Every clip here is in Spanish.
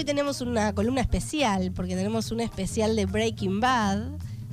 hoy tenemos una columna especial, porque tenemos un especial de Breaking Bad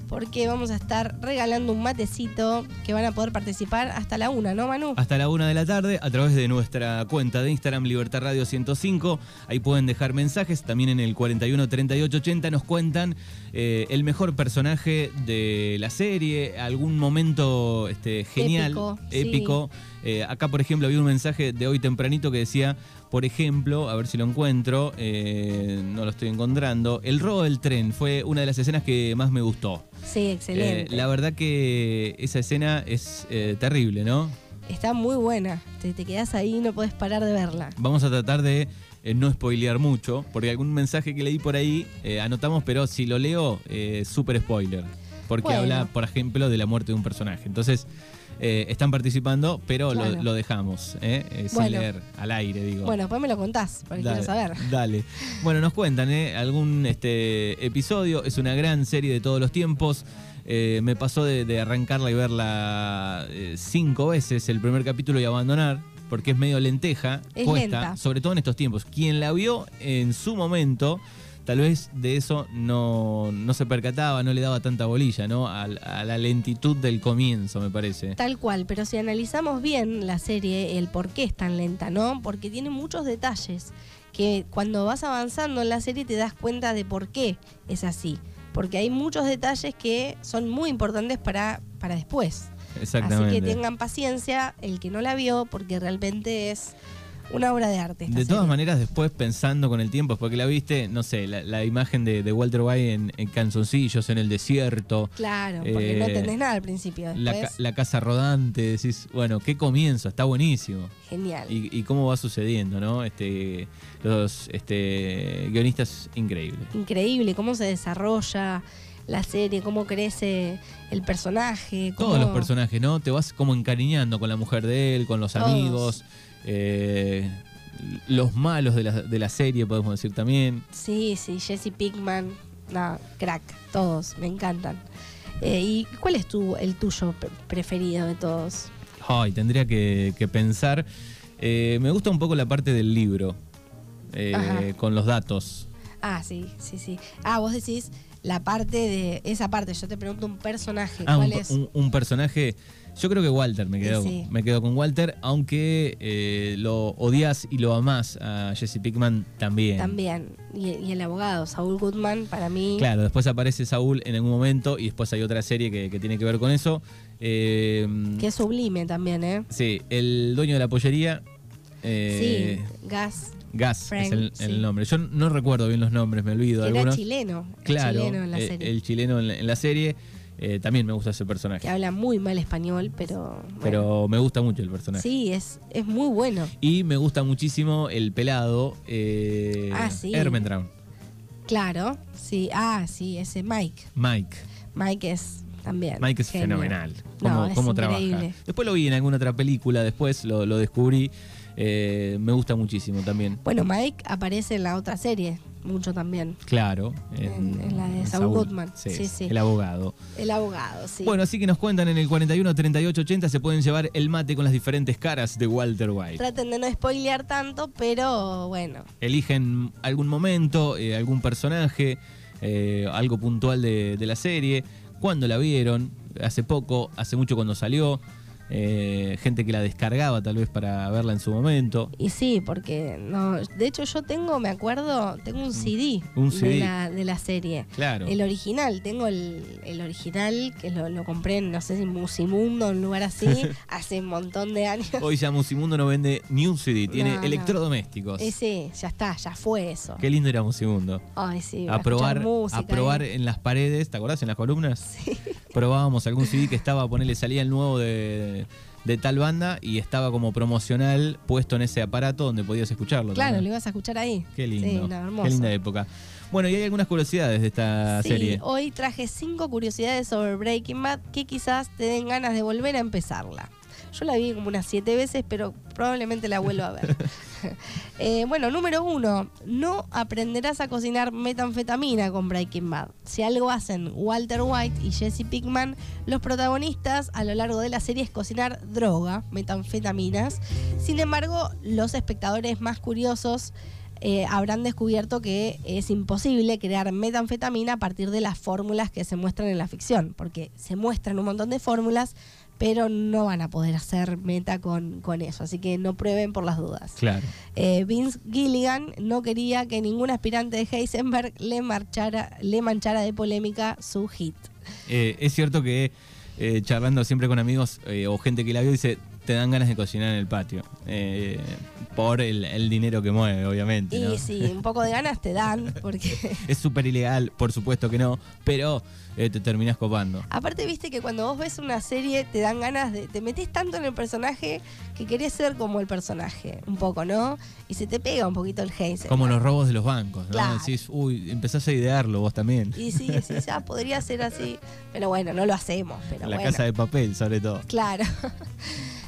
porque vamos a estar regalando un matecito que van a poder participar hasta la una, ¿no, Manu? Hasta la una de la tarde a través de nuestra cuenta de Instagram Libertad Radio 105. Ahí pueden dejar mensajes. También en el 41 38 80 nos cuentan eh, el mejor personaje de la serie, algún momento este, genial, épico. Eh, acá, por ejemplo, había un mensaje de hoy tempranito que decía, por ejemplo, a ver si lo encuentro, eh, no lo estoy encontrando, el robo del tren fue una de las escenas que más me gustó. Sí, excelente. la verdad que esa escena es terrible, ¿no? Está muy buena. Te, te quedas ahí y no puedes parar de verla. Vamos a tratar de no spoilear mucho, porque algún mensaje que leí por ahí anotamos, pero si lo leo, súper spoiler. Porque habla, por ejemplo, de la muerte de un personaje. Entonces, eh, están participando, pero lo, dejamos, ¿eh? eh sin leer al aire, digo. Bueno, después me lo contás, porque quiero saber. Dale. Bueno, nos cuentan, ¿eh? Algún este, episodio, es una gran serie de todos los tiempos. me pasó de, arrancarla y verla cinco veces el primer capítulo y abandonar, porque es medio lenteja, cuesta, sobre todo en estos tiempos. Quien la vio en su momento tal vez de eso no, se percataba, no le daba tanta bolilla, ¿no? A, la lentitud del comienzo, me parece. Tal cual, pero si analizamos bien la serie, el por qué es tan lenta, ¿no? Porque tiene muchos detalles que cuando vas avanzando en la serie te das cuenta de por qué es así. Porque hay muchos detalles que son muy importantes para, para después. Exactamente. Así que tengan paciencia el que no la vio, porque realmente es una obra de arte. De todas maneras, después pensando con el tiempo, después que la viste, no sé, la, imagen de, Walter White en, en, canzoncillos, en el desierto. Claro, porque no eh, entendés nada al principio. La, casa rodante, decís, bueno, qué comienzo, está buenísimo. Genial. Y, cómo va sucediendo, ¿no? Este, los este, guionistas, increíble. Increíble, cómo se desarrolla la serie, cómo crece el personaje. Todos los personajes, ¿no? Te vas como encariñando con la mujer de él, con los amigos. Eh, los malos de la, de la, serie, podemos decir también. Sí, sí, Jesse Pinkman, no, crack, todos, me encantan. Eh, ¿Y cuál es tu, el tuyo preferido de todos? Ay, tendría que, pensar. Eh, me gusta un poco la parte del libro, con los datos. Ah, sí, sí, sí. Ah, vos decís la parte de esa parte. Yo te pregunto un personaje. Ah, ¿Cuál es? Un, personaje. Yo creo que Walter me quedo, me quedo con Walter, aunque eh, lo odias y lo amás a Jesse Pickman también. También. Y, el abogado, Saúl Goodman, para mí. Claro, después aparece Saúl en algún momento y después hay otra serie que, tiene que ver con eso. Eh, que es sublime también, ¿eh? Sí, el dueño de la pollería. Eh, sí, Gas. Gas es el, nombre. Yo no recuerdo bien los nombres, me olvido. Que algunos. Era chileno. Claro, chileno en la eh, serie. el chileno en la, serie. Eh, también me gusta ese personaje. Que habla muy mal español, pero. Pero me gusta mucho el personaje. Sí, es, es muy bueno. Y me gusta muchísimo el pelado. Eh, ah, sí. Claro, sí. Ah, sí, ese Mike. Mike. Mike es también. Mike es fenomenal. Cómo, trabaja. Después lo vi en alguna otra película, después lo, lo descubrí. Eh, me gusta muchísimo también. Bueno, Mike aparece en la otra serie, mucho también. Claro. En, la de Saul. Sí, sí, El abogado. El abogado, sí. Bueno, así que nos cuentan en el 41 38 80 se pueden llevar el mate con las diferentes caras de Walter White. Traten de no spoilear tanto, pero bueno. Eligen algún momento, eh, algún personaje, eh, algo puntual de, de la serie, cuándo la vieron, hace poco, hace mucho cuando salió. Eh, gente que la descargaba tal vez para verla en su momento. Y sí, porque no, de hecho yo tengo, me acuerdo, tengo un CD, De, la, serie. Claro. El original, tengo el, original que lo, compré en, no sé si Musimundo, un lugar así, hace un montón de años. Hoy ya Musimundo no vende ni un CD, tiene electrodomésticos. sí, ya está, ya fue eso. Qué lindo era Musimundo. Ay, sí. A probar, a probar en las paredes, ¿te acordás? En las columnas. Sí. Probábamos algún CD que estaba, ponerle, salía el nuevo de de, tal banda y estaba como promocional puesto en ese aparato donde podías escucharlo. Claro, lo ibas a escuchar ahí. Qué lindo. Qué linda época. Bueno, y hay algunas curiosidades de esta sí, serie. Hoy traje cinco curiosidades sobre Breaking Bad que quizás te den ganas de volver a empezarla. Yo la vi como unas siete veces, pero probablemente la vuelva a ver. Eh, bueno, número uno, no aprenderás a cocinar metanfetamina con Breaking Bad. Si algo hacen Walter White y Jesse Pickman, los protagonistas a lo largo de la serie es cocinar droga, metanfetaminas. Sin embargo, los espectadores más curiosos eh, habrán descubierto que es imposible crear metanfetamina a partir de las fórmulas que se muestran en la ficción, porque se muestran un montón de fórmulas, pero no van a poder hacer meta con, con eso, así que no prueben por las dudas. Claro. Eh, Vince Gilligan no quería que ningún aspirante de Heisenberg le, marchara, le manchara de polémica su hit. Eh, es cierto que eh, charlando siempre con amigos o gente que la vio, dice, te dan ganas de cocinar en el patio. Eh, por el, el dinero que mueve, obviamente. ¿no? Y sí, un poco de ganas te dan, porque Es súper ilegal, por supuesto que no, pero eh, te terminás copando. aparte viste que cuando vos ves una serie te dan ganas de, te metes tanto en el personaje que querés ser como el personaje, un poco, ¿no? Y se te pega un poquito el Heisenberg. Como los robos de los bancos, ¿no? Claro. Decís, uy, empezás a idearlo vos también. Y sí, sí, ya podría ser así, pero bueno, no lo hacemos, pero La bueno. casa de papel, sobre todo. Claro.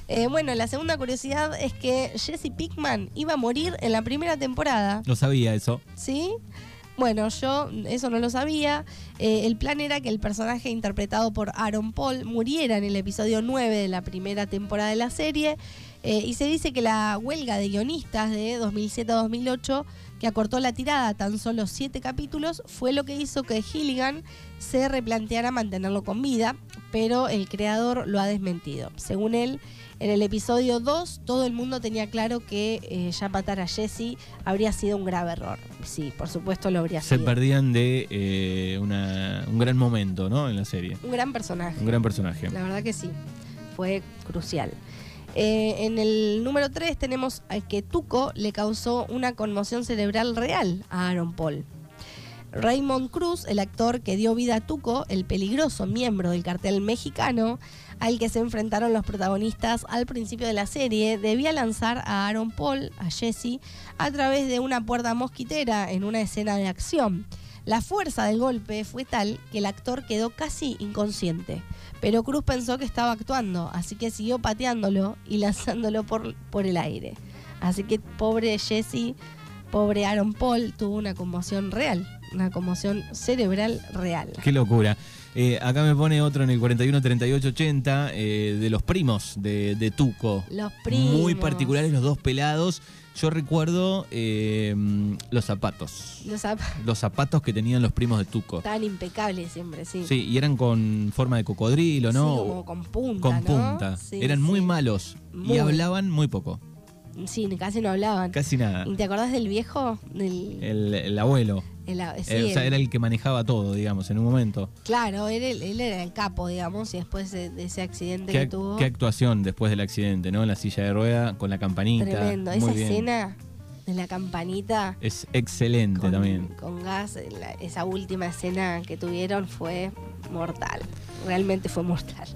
Eh, bueno, la segunda curiosidad es que Jesse Pickman iba a morir en la primera temporada, No sabía eso. ¿sí? Bueno, yo eso no lo sabía. Eh, el plan era que el personaje interpretado por Aaron Paul muriera en el episodio 9 de la primera temporada de la serie. Eh, y se dice que la huelga de guionistas de 2007 a 2008, que acortó la tirada a tan solo siete capítulos, fue lo que hizo que Gilligan se replanteara mantenerlo con vida, pero el creador lo ha desmentido. Según él, en el episodio 2 todo el mundo tenía claro que eh, ya matar a Jesse habría sido un grave error. Sí, por supuesto lo habría Se sido. perdían de eh, una- un gran momento, ¿no? En la serie. Un gran personaje. Un gran personaje. La verdad que sí, fue crucial. Eh, en el número 3 tenemos a que Tuco le causó una conmoción cerebral real a Aaron Paul. Raymond Cruz, el actor que dio vida a Tuco, el peligroso miembro del cartel mexicano al que se enfrentaron los protagonistas al principio de la serie, debía lanzar a Aaron Paul, a Jesse, a través de una puerta mosquitera en una escena de acción. La fuerza del golpe fue tal que el actor quedó casi inconsciente, pero Cruz pensó que estaba actuando, así que siguió pateándolo y lanzándolo por, por el aire. Así que pobre Jesse, pobre Aaron Paul, tuvo una conmoción real, una conmoción cerebral real. Qué locura. Eh, acá me pone otro en el 41 38 80 eh, de los primos de, de Tuco. Los primos. Muy particulares los dos pelados. Yo recuerdo eh, los zapatos. Los zap- Los zapatos que tenían los primos de Tuco. estaban impecables siempre, sí. Sí, y eran con forma de cocodrilo, ¿no? Sí, como con punta, con ¿no? punta. Sí, eran muy malos Muy. y hablaban muy poco. Sí, casi no hablaban. Casi nada. ¿Y te acordás del viejo? Del, El, el abuelo. El- sí, Eh, o sea, el- era el que manejaba todo, digamos, en un momento. Claro, él, él era el capo, digamos, y después de, de ese accidente que tuvo. qué actuación después del accidente, ¿no? En la silla de rueda, con la campanita. Tremendo. Muy Esa bien. escena de la campanita Es excelente con, también. con gas, la- esa última escena que tuvieron fue mortal. Realmente fue mortal.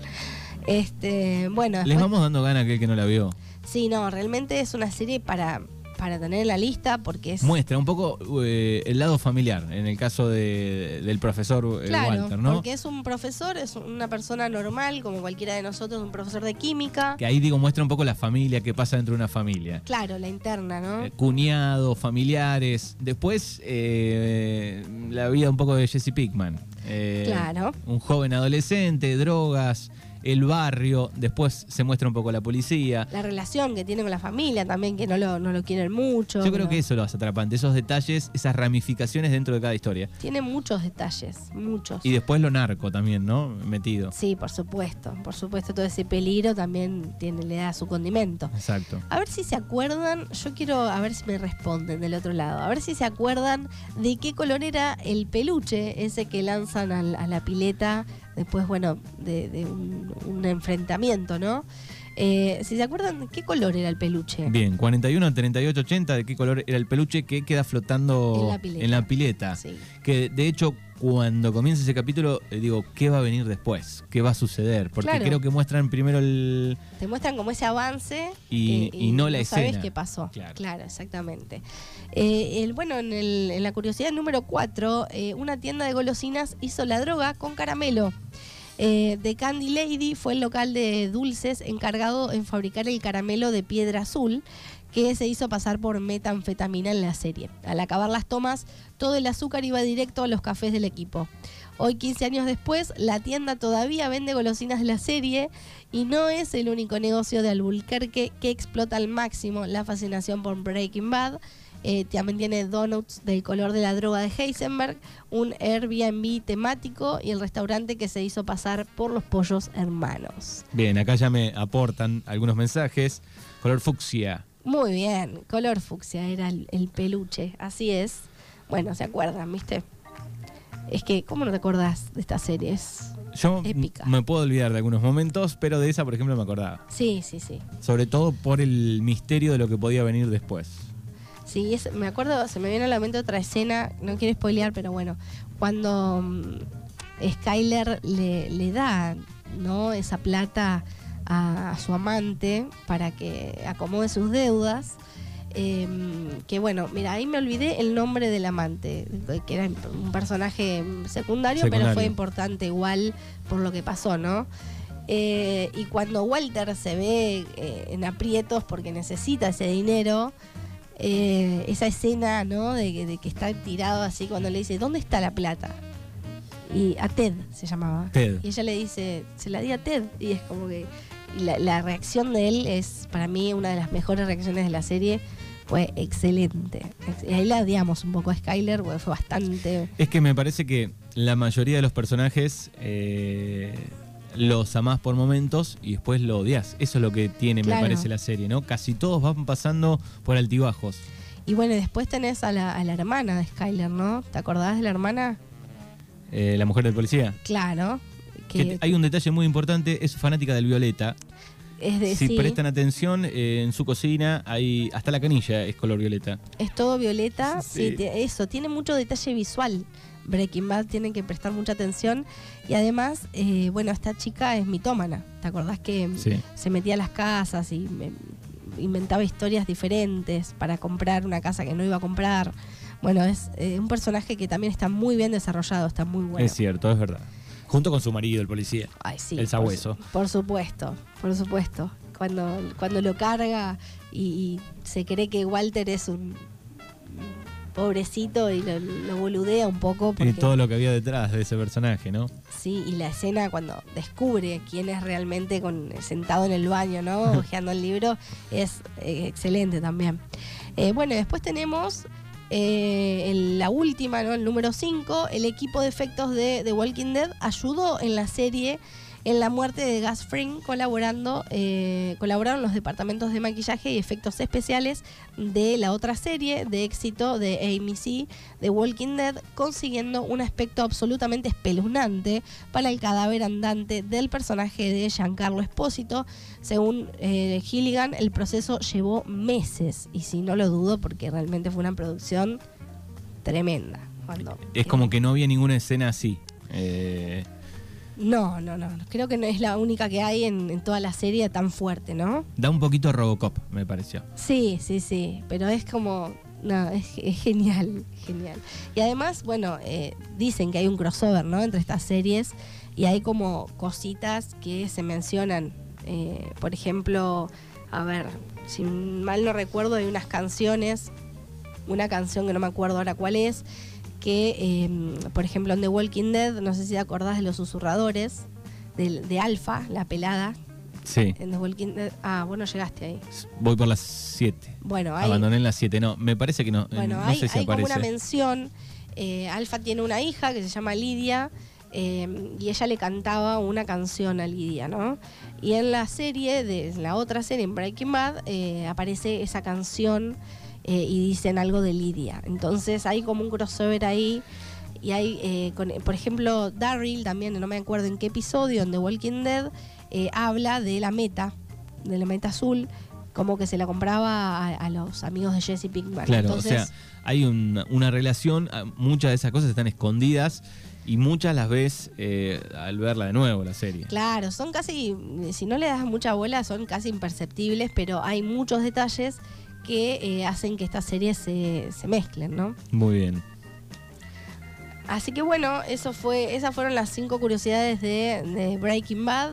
Este, bueno, Les vamos dando gana a aquel que no la vio. sí, no, realmente es una serie para, para tener en la lista porque es Muestra un poco eh, el lado familiar, en el caso de- del profesor eh, Claro, Walter, ¿no? porque es un profesor, es una persona normal, como cualquiera de nosotros, un profesor de química. Que ahí digo, muestra un poco la familia, qué pasa dentro de una familia. Claro, la interna, ¿no? Eh, cuñados, familiares. Después, eh, la vida un poco de Jesse Pickman. Claro. Un joven adolescente, drogas, el barrio. Después se muestra un poco la policía. La relación que tiene con la familia también, que no lo, no lo quieren mucho. Yo creo que eso lo hace atrapante, esos detalles, esas ramificaciones dentro de cada historia. Tiene muchos detalles, muchos. Y después lo narco también, ¿no? Metido. Sí, por supuesto, por supuesto, todo ese peligro también tiene, le da su condimento. Exacto. A ver si se acuerdan, yo quiero a ver si me responden del otro lado, a ver si se acuerdan de qué color era el peluche, ese que lanzan a, la pileta después, bueno, de, de un, un enfrentamiento, ¿no? Eh, si se acuerdan, ¿qué color era el peluche? Bien, 41, 38, 80, ¿de qué color era el peluche que queda flotando En la pileta. en la pileta? Sí. Que de hecho, cuando comienza ese capítulo, eh, digo, ¿qué va a venir después? ¿Qué va a suceder? Porque Claro. creo que muestran primero el. Te muestran como ese avance Y- eh, y no la sabes escena. qué pasó. Claro. exactamente. Eh, el, bueno, en, el- en la curiosidad número 4, una tienda de golosinas hizo la droga con caramelo. Eh, The Candy Lady fue el local de dulces encargado en fabricar el caramelo de piedra azul que se hizo pasar por metanfetamina en la serie. Al acabar las tomas, todo el azúcar iba directo a los cafés del equipo. Hoy, 15 años después, la tienda todavía vende golosinas de la serie y no es el único negocio de Albuquerque que explota al máximo la fascinación por Breaking Bad. Eh, también tiene donuts del color de la droga de Heisenberg, un Airbnb temático y el restaurante que se hizo pasar por los pollos hermanos. Bien, acá ya me aportan algunos mensajes. Color fucsia. Muy bien, color fucsia era el, el peluche, así es. Bueno, ¿se acuerdan, viste? Es que, ¿cómo no te acordás de estas series? Yo Épica. me puedo olvidar de algunos momentos, pero de esa, por ejemplo, me acordaba. Sí, sí, sí. Sobre todo por el misterio de lo que podía venir después. Sí, es- me acuerdo, se me viene a la mente otra escena, no quiero spoilear, pero bueno, cuando mm, Skyler le, le da ¿no? esa plata a, su amante para que acomode sus deudas. eh, que bueno, mira, ahí me olvidé el nombre del amante, que era un personaje secundario, pero fue importante igual por lo que pasó, ¿no? Eh, y cuando Walter se ve eh, en aprietos porque necesita ese dinero, eh, esa escena, ¿no? De, que- de que está tirado así cuando le dice, ¿dónde está la plata? Y a Ted se llamaba. Ted. Y ella le dice, se la di a Ted. Y es como que la, la reacción de él es para mí una de las mejores reacciones de la serie. Fue excelente. Ex- Y ahí la odiamos un poco a Skyler, fue bastante... Es que me parece que la mayoría de los personajes eh, los amás por momentos y después lo odias. Eso es lo que tiene, Claro. me parece, la serie, ¿no? Casi todos van pasando por altibajos. Y bueno, después tenés a la, a la hermana de Skyler, ¿no? ¿Te acordás de la hermana? Eh, la mujer del policía. Claro. Que Que hay un detalle muy importante, es fanática del violeta. es de Si sí, prestan atención, eh, en su cocina hay hasta la canilla es color violeta. es todo violeta. Sí. Sí, te- eso, tiene mucho detalle visual. Breaking Bad tienen que prestar mucha atención. Y además, eh, bueno, esta chica es mitómana. ¿Te acordás que Sí. se metía a las casas y me- inventaba historias diferentes para comprar una casa que no iba a comprar? Bueno, es eh, un personaje que también está muy bien desarrollado, está muy bueno. Es cierto, es verdad. Junto con su marido, el policía. Ay, sí, El por sabueso. su- Por, supuesto, por supuesto. Cuando, cuando lo carga y, y se cree que Walter es un pobrecito y lo, lo boludea un poco. Y Porque, todo lo que había detrás de ese personaje, ¿no? Sí, y la escena cuando descubre quién es realmente con, sentado en el baño, ¿no? Ojeando el libro, es eh, excelente también. Eh, bueno, y después tenemos eh, el- la última, ¿no? El número 5, el equipo de efectos de The Walking Dead ayudó en la serie en la muerte de Gus Fring, colaborando, eh, colaboraron los departamentos de maquillaje y efectos especiales de la otra serie de éxito de AMC, The Walking Dead, consiguiendo un aspecto absolutamente espeluznante para el cadáver andante del personaje de Giancarlo Espósito. Según eh, Gilligan, el proceso llevó meses, y si no lo dudo, porque realmente fue una producción tremenda. Es como que no había ninguna escena así. Eh, No, no, no. Creo que no es la única que hay en, en toda la serie tan fuerte, ¿no? da un poquito Robocop, me pareció. Sí, sí, sí. Pero es como. No, es, es genial, genial. Y además, bueno, eh, dicen que hay un crossover, ¿no? Entre estas series. Y hay como cositas que se mencionan. Eh, por ejemplo, a ver, si mal no recuerdo, hay unas canciones. Una canción que no me acuerdo ahora cuál es. Que, eh, por ejemplo, en The Walking Dead, no sé si te acordás de los susurradores. De, de Alpha, la pelada. Sí. En The Walking Dead. Ah, bueno, llegaste ahí. Voy por las 7. Bueno, hay, Abandoné en las 7. No, me parece que no. eh, Bueno, no hay, sé si hay como una mención. eh, Alfa tiene una hija que se llama Lidia eh, y ella le cantaba una canción a Lidia, ¿no? Y en la serie, de en la otra serie, en Breaking Bad, eh, aparece esa canción eh, y dicen algo de Lidia. Entonces hay como un crossover ahí. Y hay, eh, con- por ejemplo, Daryl también, no me acuerdo en qué episodio, en The Walking Dead, eh, habla de la meta, de la meta azul, como que se la compraba a, a los amigos de Jesse Pinkman. Claro, Entonces, o sea, hay una, una relación, ah, muchas de esas cosas están escondidas y muchas las ves eh, al verla de nuevo, la serie. Claro, son casi, si no le das mucha bola, son casi imperceptibles, pero hay muchos detalles que eh, hacen que estas series se, se mezclen, ¿no? Muy bien. Así que bueno, eso fue, esas fueron las cinco curiosidades de, de Breaking Bad.